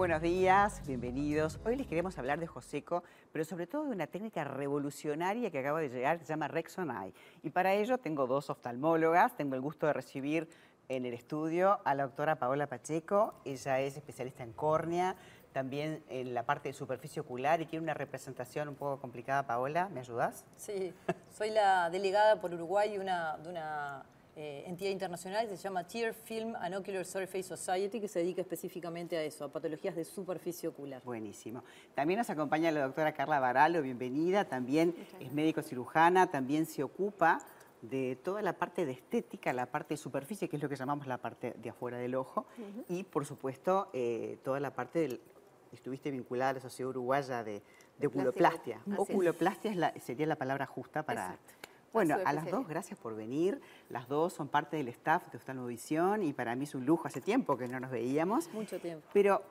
buenos días, bienvenidos. Hoy les queremos hablar de Joseco, pero sobre todo de una técnica revolucionaria que acaba de llegar, que se llama Rexonai. Y para ello tengo dos oftalmólogas, tengo el gusto de recibir en el estudio a la doctora Paola Pacheco, ella es especialista en córnea, también en la parte de superficie ocular y tiene una representación un poco complicada. Paola, ¿me ayudas? Sí, soy la delegada por Uruguay de una eh, entidad internacional que se llama Tear Film and Ocular Surface Society, que se dedica específicamente a eso, a patologías de superficie ocular. Buenísimo. También nos acompaña la doctora Carla Baralo, bienvenida, también es médico cirujana, también se ocupa de toda la parte de estética, la parte de superficie, que es lo que llamamos la parte de afuera del ojo, y por supuesto eh, toda la parte del... Estuviste vinculada a la Sociedad Uruguaya de, oculoplastia. Oculoplastia sería la palabra justa para... Bueno, a las dos, gracias por venir. Las dos son parte del staff de Oftalmovisión y para mí es un lujo. Hace tiempo que no nos veíamos. Mucho tiempo. Pero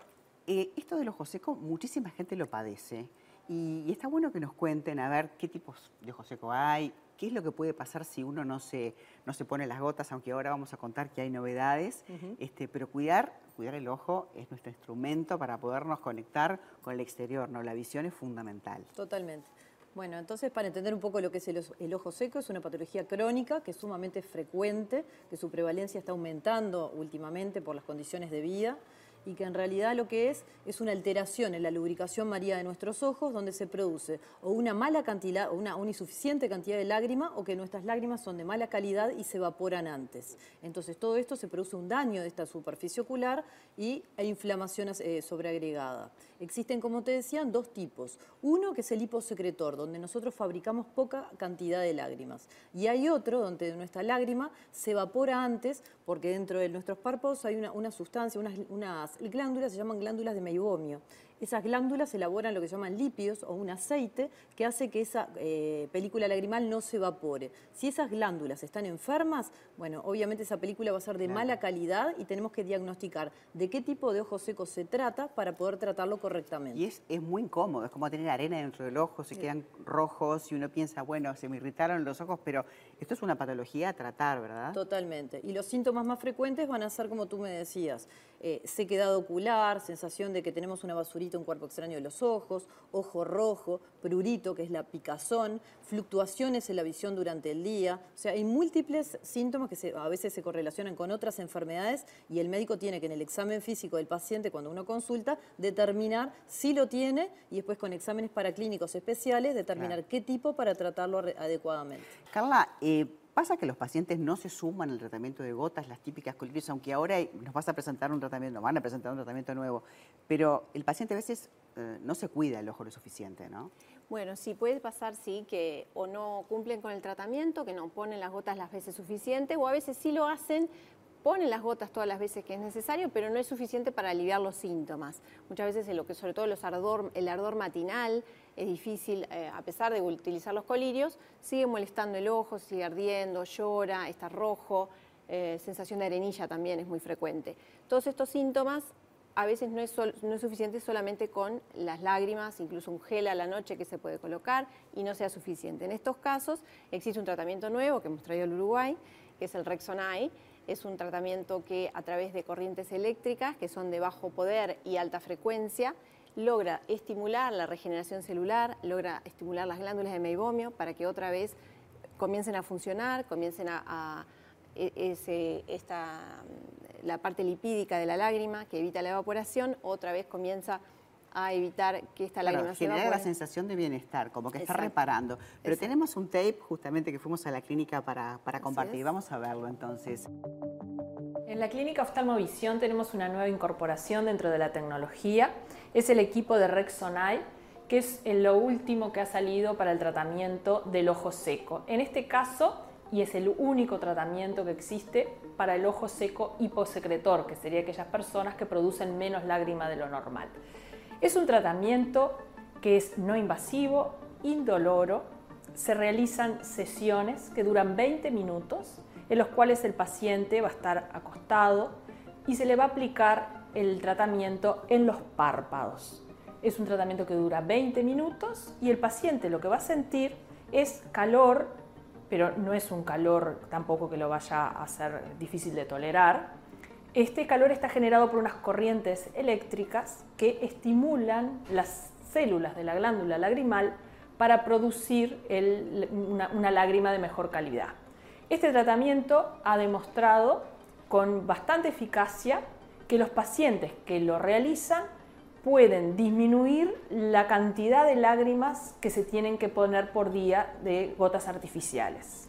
eh, esto del ojo seco, muchísima gente lo padece. Y, está bueno que nos cuenten a ver qué tipos de ojo seco hay, qué es lo que puede pasar si uno no se, no se pone las gotas, aunque ahora vamos a contar que hay novedades. este, pero cuidar, cuidar el ojo es nuestro instrumento para podernos conectar con el exterior. ¿no? La visión es fundamental. Totalmente. Bueno, entonces para entender un poco lo que es el, ojo seco, es una patología crónica que es sumamente frecuente, que su prevalencia está aumentando últimamente por las condiciones de vida y que en realidad lo que es es una alteración en la lubricación maría de nuestros ojos donde se produce o una mala cantidad o una, insuficiente cantidad de lágrima o que nuestras lágrimas son de mala calidad y se evaporan antes. Entonces todo esto se produce un daño de esta superficie ocular y e inflamación eh, sobreagregada. Existen, como te decían, dos tipos. Uno que es el hiposecretor, donde nosotros fabricamos poca cantidad de lágrimas. Y hay otro donde nuestra lágrima se evapora antes porque dentro de nuestros párpados hay una, sustancia, unas, unas glándulas, se llaman glándulas de meibomio. Esas glándulas elaboran lo que se llaman lípidos o un aceite que hace que esa eh, película lagrimal no se evapore. Si esas glándulas están enfermas, bueno, obviamente esa película va a ser de mala calidad y tenemos que diagnosticar de qué tipo de ojo seco se trata para poder tratarlo correctamente. Y es, es muy incómodo, es como tener arena dentro del ojo, se quedan rojos y uno piensa, bueno, se me irritaron los ojos, pero esto es una patología a tratar, ¿verdad? Totalmente. Y los síntomas más frecuentes van a ser, como tú me decías, eh, sequedad ocular, sensación de que tenemos una basurita, un cuerpo extraño de los ojos, ojo rojo, prurito, que es la picazón, fluctuaciones en la visión durante el día. O sea, hay múltiples síntomas que a veces se correlacionan con otras enfermedades y el médico tiene que en el examen físico del paciente, cuando uno consulta, determinar si lo tiene y después con exámenes paraclínicos especiales determinar qué tipo para tratarlo adecuadamente. Carla, eh, Pasa que los pacientes no se suman al tratamiento de gotas, las típicas colitis, aunque ahora nos vas a presentar un tratamiento, nos van a presentar un tratamiento nuevo, pero el paciente a veces eh, no se cuida el ojo lo suficiente, ¿no? Bueno, sí, puede pasar, sí, que o no cumplen con el tratamiento, que no ponen las gotas las veces suficientes, o a veces sí lo hacen, ponen las gotas todas las veces que es necesario, pero no es suficiente para aliviar los síntomas. Muchas veces, lo que sobre todo el ardor matinal es difícil, eh, a pesar de utilizar los colirios, sigue molestando el ojo, sigue ardiendo, llora, está rojo, eh, sensación de arenilla también es muy frecuente. Todos estos síntomas a veces no es, no es suficiente solamente con las lágrimas, incluso un gel a la noche que se puede colocar y no sea suficiente. En estos casos existe un tratamiento nuevo que hemos traído al Uruguay, que es el Rexonai, es un tratamiento que a través de corrientes eléctricas, que son de bajo poder y alta frecuencia, logra estimular la regeneración celular, logra estimular las glándulas de meibomio para que otra vez comiencen a funcionar, comiencen a, e, la parte lipídica de la lágrima que evita la evaporación, otra vez comienza evitar que esta lágrima se genera la sensación de bienestar, como que está reparando. Pero tenemos un tape justamente que fuimos a la clínica para, para compartir. Vamos a verlo entonces. En la clínica Oftalmovisión tenemos una nueva incorporación dentro de la tecnología. Es el equipo de Rexonai, que es lo último que ha salido para el tratamiento del ojo seco. En este caso, y es el único tratamiento que existe para el ojo seco hiposecretor, que sería aquellas personas que producen menos lágrima de lo normal. Es un tratamiento que es no invasivo, indoloro. Se realizan sesiones que duran 20 minutos, en los cuales el paciente va a estar acostado y se le va a aplicar el tratamiento en los párpados. Es un tratamiento que dura 20 minutos y el paciente lo que va a sentir es calor, pero no es un calor tampoco que lo vaya a hacer difícil de tolerar, Este calor está generado por unas corrientes eléctricas que estimulan las células de la glándula lagrimal para producir una, una lágrima de mejor calidad. Este tratamiento ha demostrado con bastante eficacia que los pacientes que lo realizan pueden disminuir la cantidad de lágrimas que se tienen que poner por día de gotas artificiales.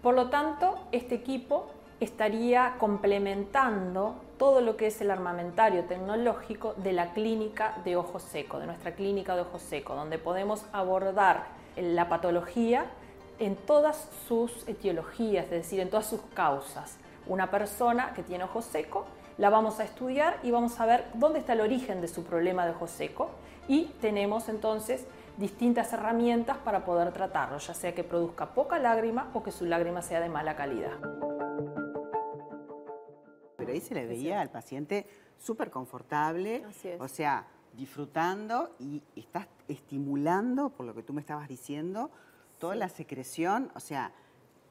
Por lo tanto, este equipo estaría complementando todo lo que es el armamentario tecnológico de la clínica de ojo seco, de nuestra clínica de ojo seco, donde podemos abordar la patología en todas sus etiologías, es decir, en todas sus causas. Una persona que tiene ojo seco la vamos a estudiar y vamos a ver dónde está el origen de su problema de ojo seco y tenemos entonces distintas herramientas para poder tratarlo, ya sea que produzca poca lágrima o que su lágrima sea de mala calidad. Ahí se le veía al paciente súper confortable, o sea, disfrutando y estás estimulando, por lo que tú me estabas diciendo, toda la secreción, o sea,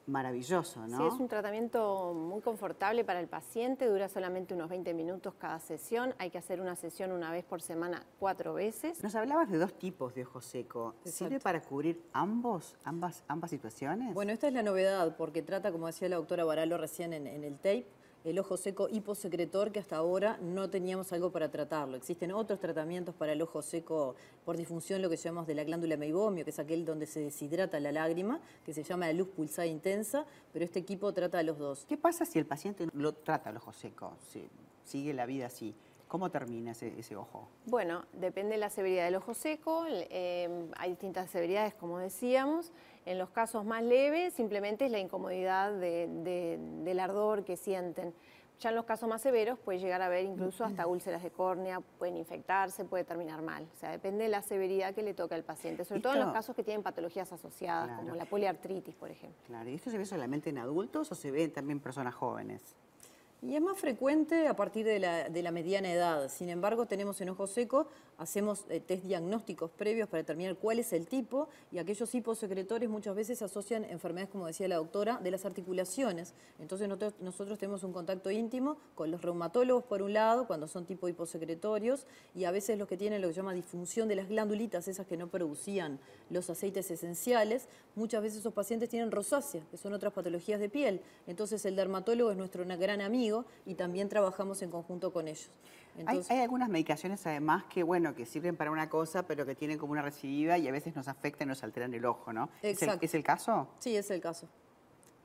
maravilloso, ¿no? Sí, es un tratamiento muy confortable para el paciente, dura solamente unos 20 minutos cada sesión, hay que hacer una sesión una vez por semana, cuatro veces. Nos hablabas de dos tipos de ojo seco, ¿sirve para cubrir ambos, ambas, ambas situaciones? Bueno, esta es la novedad, porque trata, como decía la doctora Baralo recién en, en el tape, el ojo seco hiposecretor que hasta ahora no teníamos algo para tratarlo. Existen otros tratamientos para el ojo seco por disfunción, lo que llamamos de la glándula meibomio, que es aquel donde se deshidrata la lágrima, que se llama la luz pulsada intensa, pero este equipo trata a los dos. ¿Qué pasa si el paciente lo trata el ojo seco, si sigue la vida así? ¿Cómo termina ese, ojo? Bueno, depende de la severidad del ojo seco. Eh, hay distintas severidades, como decíamos. En los casos más leves, simplemente es la incomodidad del ardor que sienten. Ya en los casos más severos puede llegar a haber incluso hasta úlceras de córnea, pueden infectarse, puede terminar mal. O sea, depende de la severidad que le toca al paciente, sobre todo en los casos que tienen patologías asociadas, como la poliartritis, por ejemplo. Claro, ¿y esto se ve solamente en adultos o se ve también en personas jóvenes? Y es más frecuente a partir de la, mediana edad. Sin embargo, tenemos en ojo seco, hacemos eh, test diagnósticos previos para determinar cuál es el tipo y aquellos hiposecretores muchas veces asocian enfermedades, como decía la doctora, de las articulaciones. Entonces nosotros, tenemos un contacto íntimo con los reumatólogos por un lado, cuando son tipo hiposecretorios, y a veces los que tienen lo que se llama disfunción de las glándulitas, esas que no producían los aceites esenciales, muchas veces esos pacientes tienen rosácea, que son otras patologías de piel. Entonces el dermatólogo es nuestro gran amigo y también trabajamos en conjunto con ellos. hay, algunas medicaciones además que, bueno, que sirven para una cosa, pero que tienen como una recidiva y a veces nos afectan y nos alteran el ojo, ¿no? Exacto. ¿Es el, caso? Sí, es el caso.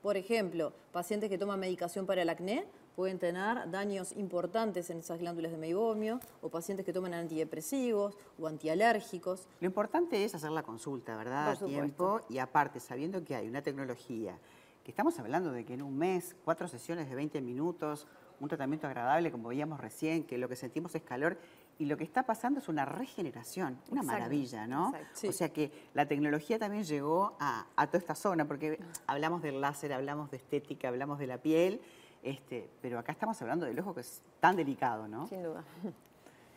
Por ejemplo, pacientes que toman medicación para el acné pueden tener daños importantes en esas glándulas de meibomio, o pacientes que toman antidepresivos o antialérgicos. Lo importante es hacer la consulta, ¿verdad? A tiempo y aparte, sabiendo que hay una tecnología que estamos hablando de que en un mes, cuatro sesiones de 20 minutos, un tratamiento agradable, como veíamos recién, que lo que sentimos es calor, y lo que está pasando es una regeneración, una maravilla, ¿no? O sea que la tecnología también llegó a, toda esta zona, porque hablamos del láser, hablamos de estética, hablamos de la piel, este, pero acá estamos hablando del ojo que es tan delicado, ¿no? Sin duda.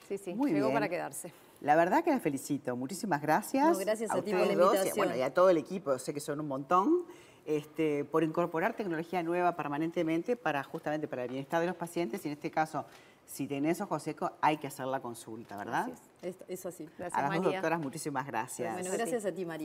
Sí, sí, llegó para quedarse. La verdad que les felicito. Muchísimas gracias. gracias a, ti por la invitación. y a todo el equipo, sé que son un montón. Este, por incorporar tecnología nueva permanentemente para justamente para el bienestar de los pacientes y en este caso, si tenés ojo seco, hay que hacer la consulta, ¿verdad? Es, así. a las dos doctoras, muchísimas gracias. Bueno, gracias a ti, María.